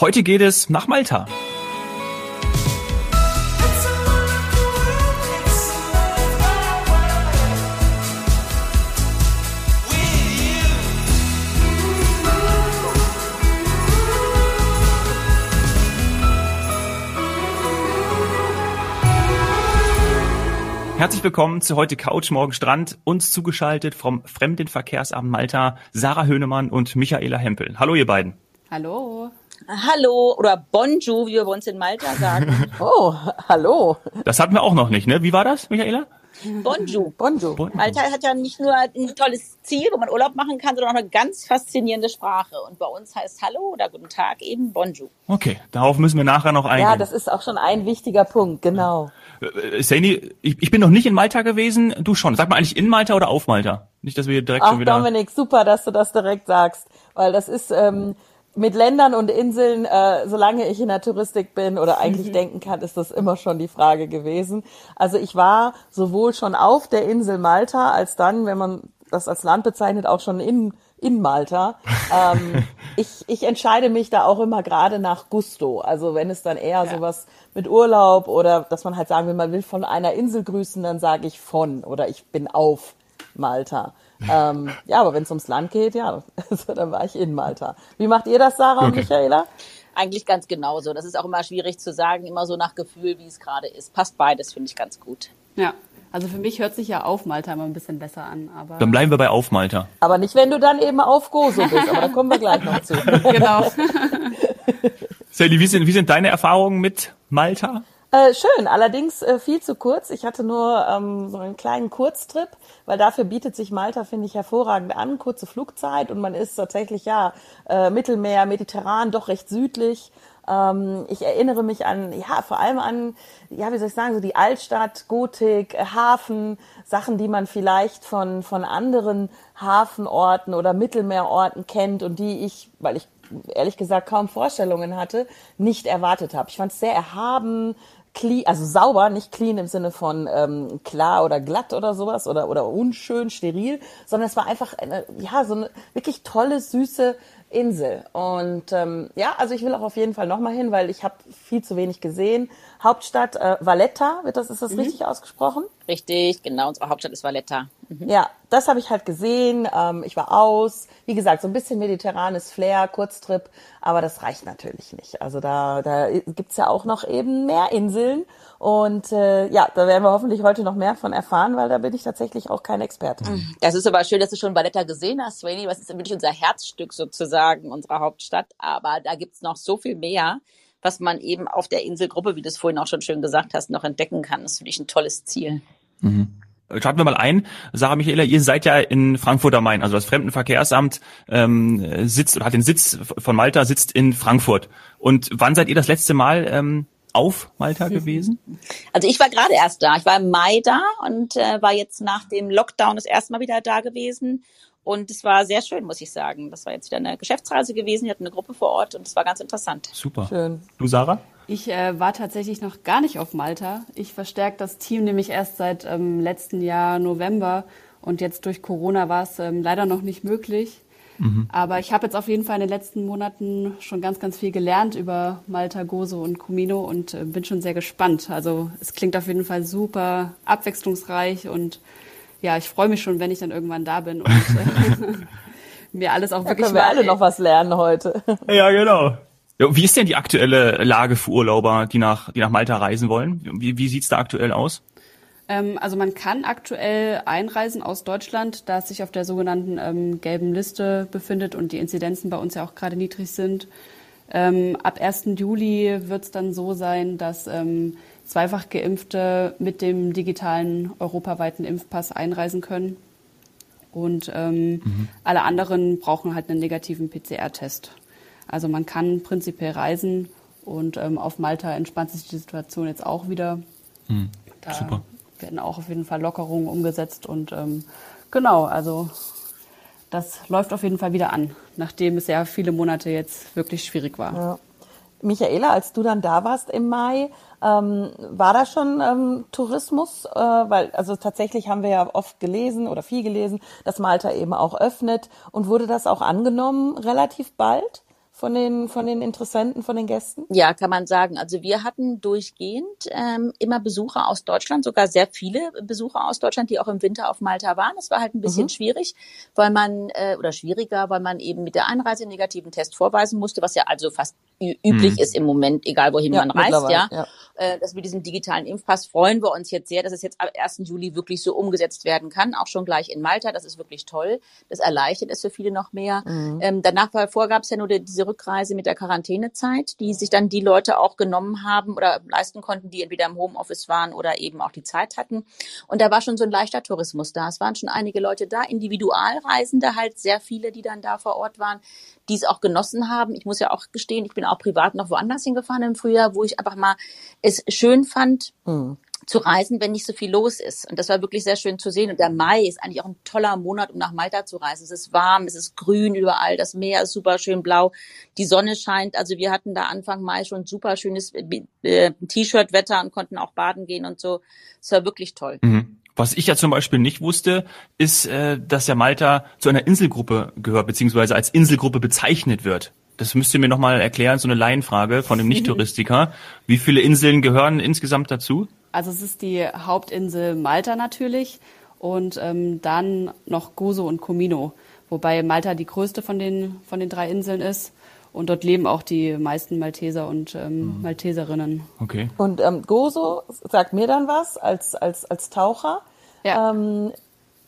Heute geht es nach Malta. Herzlich willkommen zu heute Couch, morgen Strand. Uns zugeschaltet vom Fremdenverkehrsamt Malta Sarah Hönemann und Michaela Hempel. Hallo ihr beiden. Hallo. Hallo oder Bonjour, wie wir bei uns in Malta sagen. oh, hallo. Das hatten wir auch noch nicht, ne? Wie war das, Michaela? Bonjour. Bonjour. Malta hat ja nicht nur ein tolles Ziel, wo man Urlaub machen kann, sondern auch eine ganz faszinierende Sprache. Und bei uns heißt Hallo oder Guten Tag eben Bonjour. Okay, darauf müssen wir nachher noch eingehen. Ja, das ist auch schon ein wichtiger Punkt, genau. Äh, Saini, ich, ich bin noch nicht in Malta gewesen, du schon. Sag mal eigentlich in Malta oder auf Malta? Nicht, dass wir direkt Ach, schon wieder... Dominik, super, dass du das direkt sagst, weil das ist... Ähm, mit Ländern und Inseln, äh, solange ich in der Touristik bin oder eigentlich mhm. denken kann, ist das immer schon die Frage gewesen. Also ich war sowohl schon auf der Insel Malta, als dann, wenn man das als Land bezeichnet, auch schon in, in Malta. ähm, ich, ich entscheide mich da auch immer gerade nach Gusto. Also wenn es dann eher ja. sowas mit Urlaub oder dass man halt sagen will, man will von einer Insel grüßen, dann sage ich von oder ich bin auf Malta ähm, ja, aber wenn es ums Land geht, ja, also, dann war ich in Malta. Wie macht ihr das, Sarah und Michaela? Eigentlich ganz genauso. Das ist auch immer schwierig zu sagen, immer so nach Gefühl, wie es gerade ist. Passt beides, finde ich ganz gut. Ja. Also für mich hört sich ja auf Malta immer ein bisschen besser an. Aber dann bleiben wir bei auf Malta. Aber nicht, wenn du dann eben auf Gozo bist. Aber da kommen wir gleich noch zu. genau. Sally, wie sind, wie sind deine Erfahrungen mit Malta? Äh, schön, allerdings äh, viel zu kurz. Ich hatte nur ähm, so einen kleinen Kurztrip, weil dafür bietet sich Malta, finde ich, hervorragend an. Kurze Flugzeit und man ist tatsächlich, ja, äh, Mittelmeer, Mediterran, doch recht südlich. Ähm, ich erinnere mich an, ja, vor allem an, ja, wie soll ich sagen, so die Altstadt, Gotik, äh, Hafen, Sachen, die man vielleicht von, von anderen Hafenorten oder Mittelmeerorten kennt und die ich, weil ich ehrlich gesagt kaum Vorstellungen hatte, nicht erwartet habe. Ich fand es sehr erhaben, clean, also sauber, nicht clean im Sinne von ähm, klar oder glatt oder sowas oder oder unschön, steril, sondern es war einfach eine, ja so eine wirklich tolle, süße Insel. Und ähm, ja, also ich will auch auf jeden Fall nochmal hin, weil ich habe viel zu wenig gesehen. Hauptstadt äh, Valletta, wird das, ist das mhm. richtig ausgesprochen? Richtig, genau, unsere Hauptstadt ist Valletta. Mhm. Ja, das habe ich halt gesehen. Ähm, ich war aus, wie gesagt, so ein bisschen mediterranes Flair, Kurztrip, aber das reicht natürlich nicht. Also da, da gibt's ja auch noch eben mehr Inseln. Und äh, ja, da werden wir hoffentlich heute noch mehr von erfahren, weil da bin ich tatsächlich auch kein Experte. Mhm. Das ist aber schön, dass du schon Valletta gesehen hast, Sweeney. Was ist denn wirklich unser Herzstück sozusagen, unserer Hauptstadt? Aber da gibt's noch so viel mehr was man eben auf der Inselgruppe, wie du es vorhin auch schon schön gesagt hast, noch entdecken kann. Das ist wirklich ein tolles Ziel. Mhm. Starten wir mal ein. Sarah Michaela, ihr seid ja in Frankfurt am Main, also das Fremdenverkehrsamt ähm, sitzt oder hat den Sitz von Malta, sitzt in Frankfurt. Und wann seid ihr das letzte Mal ähm, auf Malta gewesen? Also ich war gerade erst da. Ich war im Mai da und äh, war jetzt nach dem Lockdown das erste Mal wieder da gewesen und es war sehr schön, muss ich sagen. Das war jetzt wieder eine Geschäftsreise gewesen. Wir hatten eine Gruppe vor Ort und es war ganz interessant. Super. Schön. Du, Sarah? Ich äh, war tatsächlich noch gar nicht auf Malta. Ich verstärke das Team nämlich erst seit ähm, letzten Jahr November. Und jetzt durch Corona war es ähm, leider noch nicht möglich. Mhm. Aber ich habe jetzt auf jeden Fall in den letzten Monaten schon ganz, ganz viel gelernt über Malta, Gozo und Comino und äh, bin schon sehr gespannt. Also es klingt auf jeden Fall super abwechslungsreich und ja, ich freue mich schon, wenn ich dann irgendwann da bin und äh, mir alles auch da wirklich. Können wir alle noch was lernen heute. Ja, genau. Ja, wie ist denn die aktuelle Lage für Urlauber, die nach, die nach Malta reisen wollen? Wie, wie sieht's da aktuell aus? Ähm, also man kann aktuell einreisen aus Deutschland, da es sich auf der sogenannten ähm, gelben Liste befindet und die Inzidenzen bei uns ja auch gerade niedrig sind. Ähm, ab 1. Juli wird es dann so sein, dass ähm, zweifach Geimpfte mit dem digitalen europaweiten Impfpass einreisen können. Und ähm, mhm. alle anderen brauchen halt einen negativen PCR-Test. Also man kann prinzipiell reisen und ähm, auf Malta entspannt sich die Situation jetzt auch wieder. Mhm. Super. Werden auch auf jeden Fall Lockerungen umgesetzt und ähm, genau, also das läuft auf jeden Fall wieder an, nachdem es ja viele Monate jetzt wirklich schwierig war. Ja. Michaela, als du dann da warst im Mai, ähm, war da schon ähm, Tourismus? Äh, weil, also tatsächlich haben wir ja oft gelesen oder viel gelesen, dass Malta eben auch öffnet. Und wurde das auch angenommen relativ bald von den, von den Interessenten, von den Gästen? Ja, kann man sagen. Also wir hatten durchgehend ähm, immer Besucher aus Deutschland, sogar sehr viele Besucher aus Deutschland, die auch im Winter auf Malta waren. Das war halt ein bisschen mhm. schwierig, weil man, äh, oder schwieriger, weil man eben mit der Einreise einen negativen Test vorweisen musste, was ja also fast üblich mhm. ist im Moment, egal wohin ja, man reist, ja. ja. Äh, dass mit diesem digitalen Impfpass freuen wir uns jetzt sehr, dass es jetzt ab 1. Juli wirklich so umgesetzt werden kann, auch schon gleich in Malta. Das ist wirklich toll. Das erleichtert es für viele noch mehr. Mhm. Ähm, danach vor gab es ja nur die, diese Rückreise mit der Quarantänezeit, die sich dann die Leute auch genommen haben oder leisten konnten, die entweder im Homeoffice waren oder eben auch die Zeit hatten. Und da war schon so ein leichter Tourismus da. Es waren schon einige Leute da, Individualreisende halt, sehr viele, die dann da vor Ort waren, die es auch genossen haben. Ich muss ja auch gestehen, ich bin auch privat noch woanders hingefahren im Frühjahr, wo ich einfach mal es schön fand, mhm zu reisen, wenn nicht so viel los ist. Und das war wirklich sehr schön zu sehen. Und der Mai ist eigentlich auch ein toller Monat, um nach Malta zu reisen. Es ist warm, es ist grün überall, das Meer ist super schön blau, die Sonne scheint. Also wir hatten da Anfang Mai schon super schönes äh, T-Shirt-Wetter und konnten auch baden gehen und so. Es war wirklich toll. Mhm. Was ich ja zum Beispiel nicht wusste, ist, äh, dass ja Malta zu einer Inselgruppe gehört, beziehungsweise als Inselgruppe bezeichnet wird. Das müsst ihr mir nochmal erklären, so eine Laienfrage von dem Nicht-Touristiker. Wie viele Inseln gehören insgesamt dazu? Also es ist die Hauptinsel Malta natürlich und ähm, dann noch Gozo und Comino, wobei Malta die größte von den, von den drei Inseln ist. Und dort leben auch die meisten Malteser und ähm, mhm. Malteserinnen. Okay. Und ähm, Gozo sagt mir dann was als, als, als Taucher. Ja. Ähm,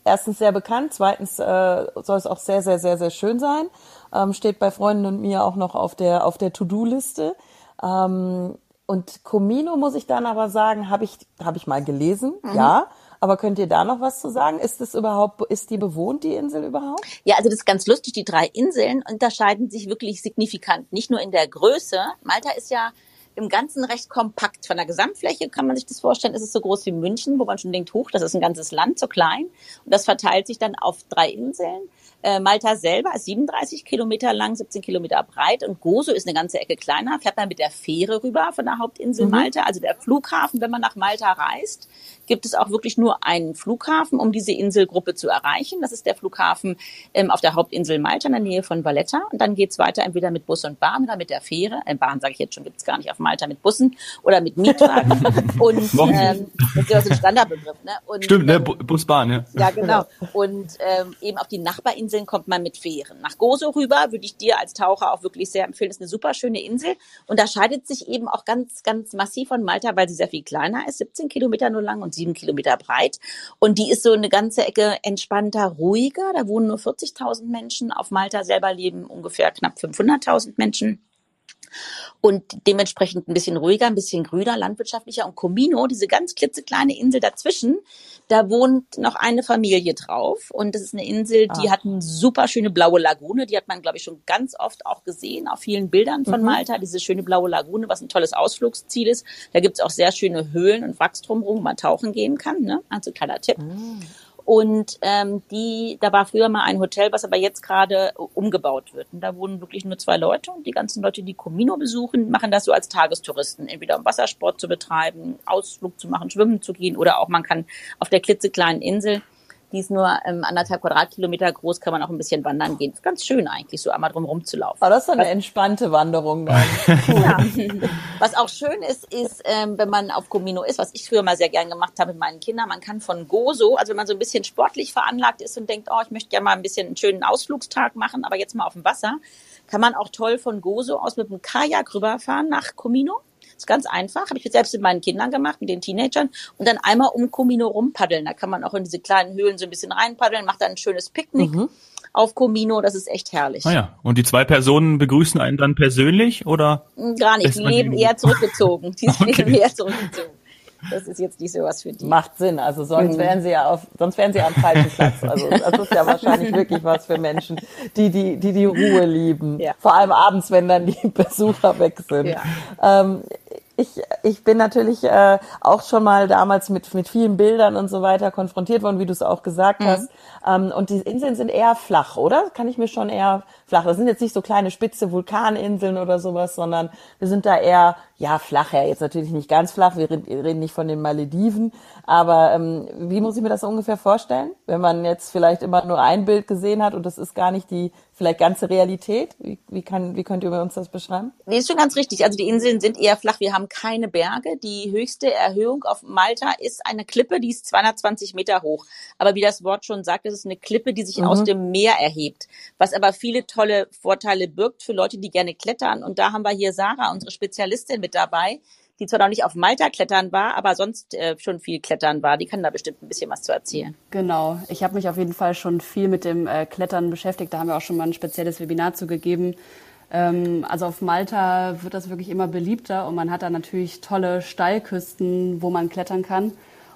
erstens sehr bekannt, zweitens äh, soll es auch sehr, sehr, sehr, sehr schön sein. Ähm, steht bei Freunden und mir auch noch auf der, auf der To-Do-Liste. Ähm, und Comino muss ich dann aber sagen, habe ich, hab ich mal gelesen, mhm. ja. Aber könnt ihr da noch was zu sagen? Ist es überhaupt, ist die bewohnt, die Insel überhaupt? Ja, also das ist ganz lustig. Die drei Inseln unterscheiden sich wirklich signifikant. Nicht nur in der Größe. Malta ist ja im Ganzen recht kompakt. Von der Gesamtfläche kann man sich das vorstellen, ist es so groß wie München, wo man schon denkt, hoch, das ist ein ganzes Land, so klein. Und das verteilt sich dann auf drei Inseln. Äh, Malta selber ist 37 Kilometer lang, 17 Kilometer breit und Gozo ist eine ganze Ecke kleiner. Fährt man mit der Fähre rüber von der Hauptinsel mhm. Malta, also der Flughafen, wenn man nach Malta reist, gibt es auch wirklich nur einen Flughafen, um diese Inselgruppe zu erreichen. Das ist der Flughafen ähm, auf der Hauptinsel Malta in der Nähe von Valletta. Und dann geht's weiter entweder mit Bus und Bahn oder mit der Fähre. Äh, Bahn sage ich jetzt schon, gibt's gar nicht auf Malta mit Bussen oder mit Mietwagen. und ähm, das ist ja so ein Standardbegriff. Ne? Und, Stimmt, ne? Bus, Bahn, ja. Ja, genau. Und ähm, eben auf die Nachbarinsel Inseln kommt man mit Fähren. Nach Gozo rüber würde ich dir als Taucher auch wirklich sehr empfehlen. Das ist eine super schöne Insel. Und da scheidet sich eben auch ganz, ganz massiv von Malta, weil sie sehr viel kleiner ist. 17 Kilometer nur lang und 7 Kilometer breit. Und die ist so eine ganze Ecke entspannter, ruhiger. Da wohnen nur 40.000 Menschen. Auf Malta selber leben ungefähr knapp 500.000 Menschen und dementsprechend ein bisschen ruhiger, ein bisschen grüner, landwirtschaftlicher. Und Comino, diese ganz klitzekleine Insel dazwischen, da wohnt noch eine Familie drauf. Und das ist eine Insel, die ah. hat eine super schöne blaue Lagune. Die hat man, glaube ich, schon ganz oft auch gesehen auf vielen Bildern von mhm. Malta. Diese schöne blaue Lagune, was ein tolles Ausflugsziel ist. Da gibt's auch sehr schöne Höhlen und Wachs drumherum, wo man tauchen gehen kann. Ne? Also kleiner Tipp. Mhm. Und ähm, die, da war früher mal ein Hotel, was aber jetzt gerade umgebaut wird. Und da wohnen wirklich nur zwei Leute. Und die ganzen Leute, die Comino besuchen, machen das so als Tagestouristen. Entweder um Wassersport zu betreiben, Ausflug zu machen, schwimmen zu gehen oder auch man kann auf der klitzekleinen Insel die ist nur ähm, anderthalb Quadratkilometer groß, kann man auch ein bisschen wandern gehen. Ist ganz schön eigentlich, so einmal drum rumzulaufen. Aber das ist eine Was, entspannte Wanderung dann. ja. Was auch schön ist, ist, ähm, wenn man auf Comino ist, was ich früher mal sehr gern gemacht habe mit meinen Kindern, man kann von Gozo, also wenn man so ein bisschen sportlich veranlagt ist und denkt, oh, ich möchte gerne mal ein bisschen einen schönen Ausflugstag machen, aber jetzt mal auf dem Wasser, kann man auch toll von Gozo aus mit dem Kajak rüberfahren nach Comino ist ganz einfach. Habe ich selbst mit meinen Kindern gemacht, mit den Teenagern. Und dann einmal um Comino rumpaddeln. Da kann man auch in diese kleinen Höhlen so ein bisschen reinpaddeln, macht dann ein schönes Picknick. Mhm. Auf Comino, das ist echt herrlich. Ah ja, und die zwei Personen begrüßen einen dann persönlich oder? Gar nicht, die leben eher zurückgezogen. Die okay. leben eher zurückgezogen das ist jetzt nicht so was für die. Macht Sinn. Also sonst mhm. wären sie ja auf, sonst wären sie am falschen Platz. Also das ist ja wahrscheinlich wirklich was für Menschen, die die, die, die Ruhe lieben. Ja. Vor allem abends, wenn dann die Besucher weg sind. Ja. Ähm, ich, ich bin natürlich äh, auch schon mal damals mit, mit vielen Bildern und so weiter konfrontiert worden, wie du es auch gesagt mhm. hast. Ähm, und die Inseln sind eher flach, oder? Kann ich mir schon eher flach. Das sind jetzt nicht so kleine spitze Vulkaninseln oder sowas, sondern wir sind da eher, ja, flach, ja, jetzt natürlich nicht ganz flach, wir reden nicht von den Malediven, aber ähm, wie muss ich mir das ungefähr vorstellen, wenn man jetzt vielleicht immer nur ein Bild gesehen hat und das ist gar nicht die vielleicht ganze Realität? Wie, wie, kann, wie könnt ihr uns das beschreiben? Nee, ist schon ganz richtig. Also die Inseln sind eher flach. Wir haben keine Berge. Die höchste Erhöhung auf Malta ist eine Klippe, die ist 220 Meter hoch. Aber wie das Wort schon sagt, es ist eine Klippe, die sich mhm. aus dem Meer erhebt. Was aber viele tolle Vorteile birgt für Leute, die gerne klettern. Und da haben wir hier Sarah, unsere Spezialistin, mit dabei die zwar noch nicht auf Malta klettern war, aber sonst äh, schon viel klettern war. Die kann da bestimmt ein bisschen was zu erzählen. Genau. Ich habe mich auf jeden Fall schon viel mit dem äh, Klettern beschäftigt. Da haben wir auch schon mal ein spezielles Webinar zugegeben. Ähm, also auf Malta wird das wirklich immer beliebter und man hat da natürlich tolle Steilküsten, wo man klettern kann.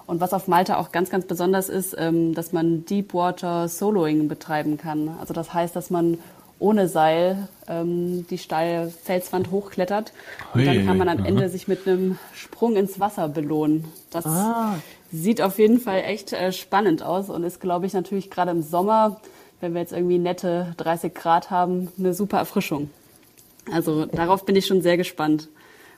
Und was auf Malta auch ganz, ganz besonders ist, ähm, dass man Deepwater Soloing betreiben kann. Also das heißt, dass man ohne Seil ähm, die steile Felswand hochklettert. Und dann kann man am Ende sich mit einem Sprung ins Wasser belohnen. Das ah. sieht auf jeden Fall echt äh, spannend aus und ist, glaube ich, natürlich gerade im Sommer, wenn wir jetzt irgendwie nette 30 Grad haben, eine super Erfrischung. Also darauf bin ich schon sehr gespannt.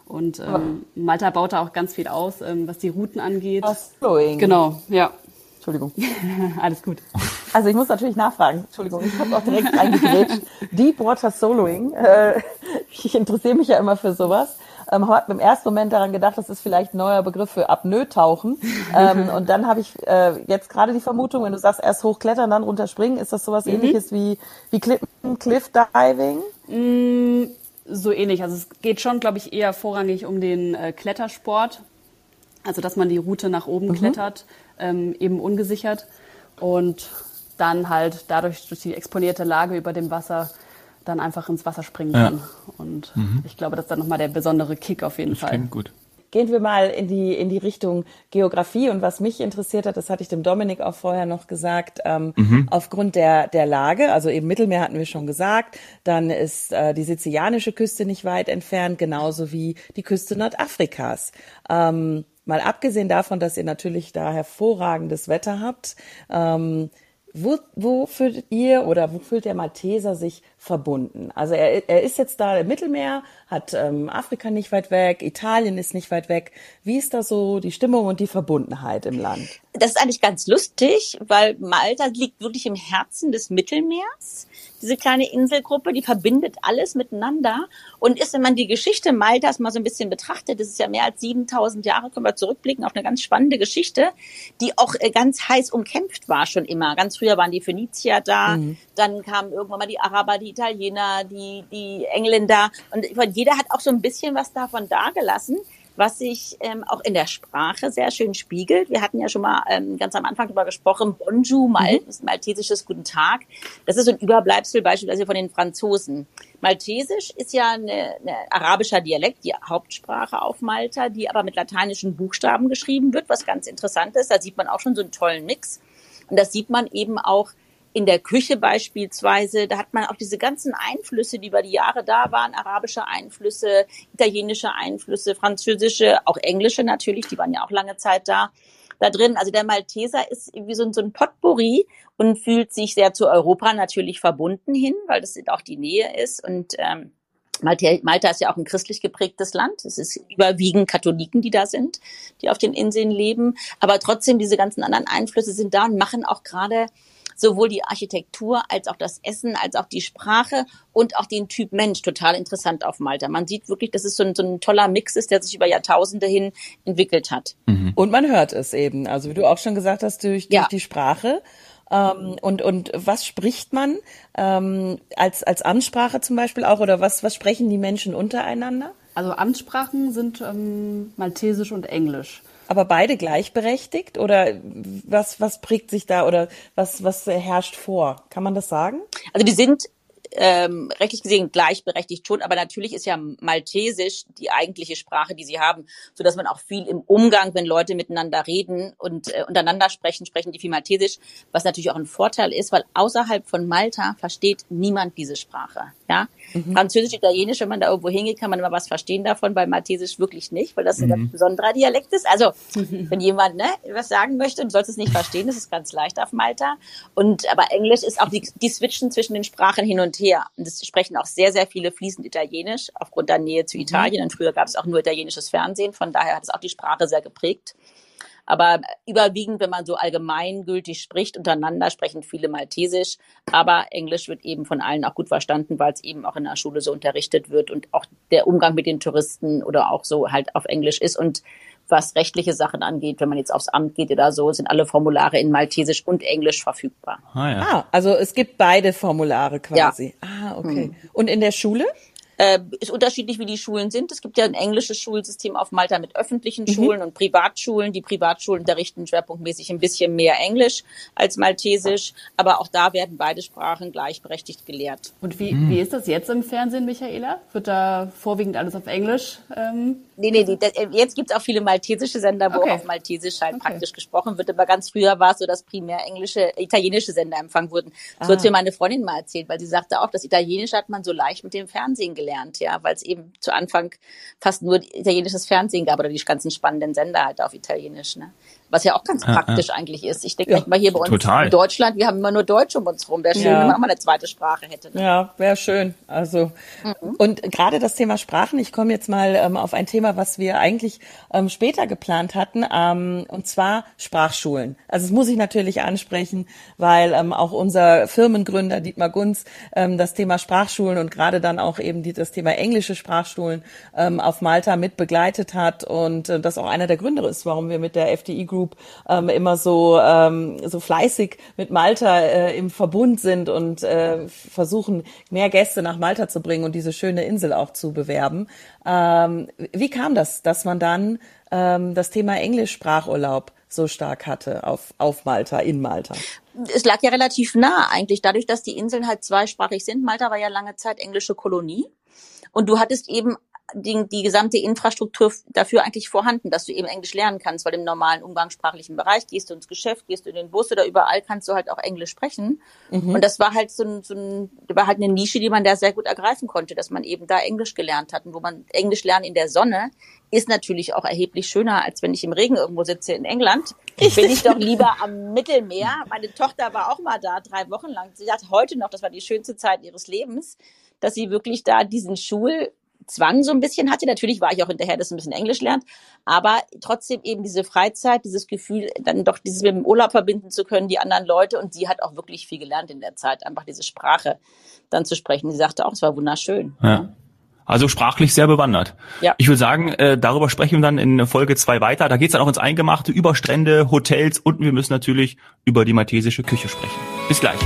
Und ähm, Malta baut da auch ganz viel aus, ähm, was die Routen angeht. Flowing. Genau, ja. Entschuldigung. Alles gut. Also ich muss natürlich nachfragen. Entschuldigung, ich habe auch direkt eingegrätscht. Deepwater Soloing. Äh, ich interessiere mich ja immer für sowas. Ähm, habe im ersten Moment daran gedacht, das ist vielleicht ein neuer Begriff für Apnoe-Tauchen. Ähm, und dann habe ich äh, jetzt gerade die Vermutung, wenn du sagst, erst hochklettern, dann runterspringen, ist das sowas mhm. ähnliches wie, wie Klippen, Cliff Diving? Mm, so ähnlich. Also es geht schon, glaube ich, eher vorrangig um den äh, Klettersport. Also dass man die Route nach oben mhm. klettert ähm, eben ungesichert und dann halt dadurch durch die exponierte Lage über dem Wasser dann einfach ins Wasser springen kann. Ja. Und mhm. ich glaube, das ist dann nochmal der besondere Kick auf jeden das Fall. Klingt gut. Gehen wir mal in die, in die Richtung Geografie. Und was mich interessiert hat, das hatte ich dem Dominik auch vorher noch gesagt, ähm, mhm. aufgrund der, der Lage, also eben Mittelmeer hatten wir schon gesagt, dann ist äh, die sizilianische Küste nicht weit entfernt, genauso wie die Küste Nordafrikas. Ähm, mal abgesehen davon, dass ihr natürlich da hervorragendes Wetter habt, ähm, wo, wo fühlt ihr oder wo fühlt der Malteser sich verbunden? Also er, er ist jetzt da im Mittelmeer, hat ähm, Afrika nicht weit weg, Italien ist nicht weit weg. Wie ist da so die Stimmung und die Verbundenheit im Land? Das ist eigentlich ganz lustig, weil Malta liegt wirklich im Herzen des Mittelmeers diese kleine Inselgruppe, die verbindet alles miteinander und ist, wenn man die Geschichte Maltas mal so ein bisschen betrachtet, das ist ja mehr als 7000 Jahre, können wir zurückblicken auf eine ganz spannende Geschichte, die auch äh, ganz heiß umkämpft war schon immer. Ganz früher waren die Phönizier da, mhm. dann kamen irgendwann mal die Araber, die Italiener, die, die Engländer und jeder hat auch so ein bisschen was davon dagelassen was sich ähm, auch in der Sprache sehr schön spiegelt. Wir hatten ja schon mal ähm, ganz am Anfang darüber gesprochen, Bonjour, Mal mhm. maltesisches Guten Tag. Das ist so ein Überbleibsel beispielsweise von den Franzosen. Maltesisch ist ja eine arabischer Dialekt, die Hauptsprache auf Malta, die aber mit lateinischen Buchstaben geschrieben wird, was ganz interessant ist. Da sieht man auch schon so einen tollen Mix. Und das sieht man eben auch in der Küche beispielsweise, da hat man auch diese ganzen Einflüsse, die über die Jahre da waren, arabische Einflüsse, italienische Einflüsse, französische, auch englische natürlich, die waren ja auch lange Zeit da, da drin. Also der Malteser ist wie so ein, so ein Potpourri und fühlt sich sehr zu Europa natürlich verbunden hin, weil das auch die Nähe ist und ähm, Malta, ist ja auch ein christlich geprägtes Land. Es ist überwiegend Katholiken, die da sind, die auf den Inseln leben. Aber trotzdem, diese ganzen anderen Einflüsse sind da und machen auch gerade sowohl die Architektur als auch das Essen, als auch die Sprache und auch den Typ Mensch total interessant auf Malta. Man sieht wirklich, dass es so ein, so ein toller Mix ist, der sich über Jahrtausende hin entwickelt hat. Mhm. Und man hört es eben, also wie du auch schon gesagt hast, durch, durch ja. die Sprache. Ähm, und, und was spricht man ähm, als, als Amtssprache zum Beispiel auch oder was, was sprechen die Menschen untereinander? Also Amtssprachen sind ähm, Maltesisch und Englisch. Aber beide gleichberechtigt oder was, was prägt sich da oder was, was herrscht vor? Kann man das sagen? Also die sind ähm, rechtlich gesehen gleichberechtigt schon, aber natürlich ist ja Maltesisch die eigentliche Sprache, die sie haben, so dass man auch viel im Umgang, wenn Leute miteinander reden und äh, untereinander sprechen, sprechen die viel Maltesisch, was natürlich auch ein Vorteil ist, weil außerhalb von Malta versteht niemand diese Sprache. Ja, mhm. Französisch, Italienisch, wenn man da irgendwo hingeht, kann man immer was verstehen davon, bei Maltesisch wirklich nicht, weil das ein ganz mhm. besonderer Dialekt ist. Also wenn jemand ne, was sagen möchte und sollst es nicht verstehen, das ist ganz leicht auf Malta. Und aber Englisch ist auch die, die switchen zwischen den Sprachen hin und her her. Und es sprechen auch sehr, sehr viele fließend Italienisch aufgrund der Nähe zu mhm. Italien. Und früher gab es auch nur italienisches Fernsehen. Von daher hat es auch die Sprache sehr geprägt. Aber überwiegend, wenn man so allgemeingültig spricht, untereinander sprechen viele Maltesisch. Aber Englisch wird eben von allen auch gut verstanden, weil es eben auch in der Schule so unterrichtet wird und auch der Umgang mit den Touristen oder auch so halt auf Englisch ist. Und was rechtliche Sachen angeht, wenn man jetzt aufs Amt geht oder so, sind alle Formulare in Maltesisch und Englisch verfügbar. Ah, ja. ah also es gibt beide Formulare quasi. Ja. Ah, okay. Hm. Und in der Schule? Äh, ist unterschiedlich, wie die Schulen sind. Es gibt ja ein englisches Schulsystem auf Malta mit öffentlichen mhm. Schulen und Privatschulen. Die Privatschulen unterrichten schwerpunktmäßig ein bisschen mehr Englisch als Maltesisch, aber auch da werden beide Sprachen gleichberechtigt gelehrt. Und wie, mhm. wie ist das jetzt im Fernsehen, Michaela? Wird da vorwiegend alles auf Englisch? Ähm Nee, nee, nee. Äh, jetzt gibt's auch viele maltesische Sender, wo okay. auf Maltesisch halt okay. praktisch gesprochen wird. Aber ganz früher war es so, dass primär englische, italienische Sender empfangen wurden. So ah. hat mir meine Freundin mal erzählt, weil sie sagte auch, das Italienische hat man so leicht mit dem Fernsehen gelernt, ja, weil es eben zu Anfang fast nur italienisches Fernsehen gab oder die ganzen spannenden Sender halt auf Italienisch. Ne? Was ja auch ganz ja, praktisch ja. eigentlich ist. Ich denke ja, mal hier bei uns total. in Deutschland, wir haben immer nur Deutsch um uns rum. Wäre schön, ja. wenn man auch mal eine zweite Sprache hätte. Ne? Ja, wäre schön. Also mhm. und gerade das Thema Sprachen. Ich komme jetzt mal ähm, auf ein Thema, was wir eigentlich ähm, später geplant hatten, ähm, und zwar Sprachschulen. Also das muss ich natürlich ansprechen, weil ähm, auch unser Firmengründer Dietmar Gunz ähm, das Thema Sprachschulen und gerade dann auch eben die, das Thema englische Sprachschulen ähm, auf Malta mit begleitet hat und äh, das auch einer der Gründe ist, warum wir mit der FDI Group ähm, immer so, ähm, so fleißig mit Malta äh, im Verbund sind und äh, versuchen, mehr Gäste nach Malta zu bringen und diese schöne Insel auch zu bewerben. Ähm, wie kam das, dass man dann ähm, das Thema Englischsprachurlaub so stark hatte auf, auf Malta, in Malta? Es lag ja relativ nah eigentlich, dadurch, dass die Inseln halt zweisprachig sind. Malta war ja lange Zeit englische Kolonie. Und du hattest eben die, die gesamte Infrastruktur dafür eigentlich vorhanden, dass du eben Englisch lernen kannst, weil im normalen umgangssprachlichen Bereich gehst du ins Geschäft, gehst du in den Bus oder überall kannst du halt auch Englisch sprechen. Mhm. Und das war halt so ein, so ein, war halt eine Nische, die man da sehr gut ergreifen konnte, dass man eben da Englisch gelernt hat. Und wo man Englisch lernen in der Sonne ist natürlich auch erheblich schöner, als wenn ich im Regen irgendwo sitze in England. Ich bin ich doch lieber am Mittelmeer. Meine Tochter war auch mal da, drei Wochen lang. Sie sagt heute noch, das war die schönste Zeit ihres Lebens, dass sie wirklich da diesen Schul Zwang so ein bisschen hatte. Natürlich war ich auch hinterher, dass ein bisschen Englisch lernt, aber trotzdem eben diese Freizeit, dieses Gefühl, dann doch dieses mit dem Urlaub verbinden zu können, die anderen Leute. Und sie hat auch wirklich viel gelernt in der Zeit, einfach diese Sprache dann zu sprechen. Sie sagte auch, es war wunderschön. Ja. Also sprachlich sehr bewandert. Ja. Ich würde sagen, äh, darüber sprechen wir dann in Folge zwei weiter. Da geht's dann auch ins Eingemachte über Strände, Hotels und wir müssen natürlich über die maltesische Küche sprechen. Bis gleich.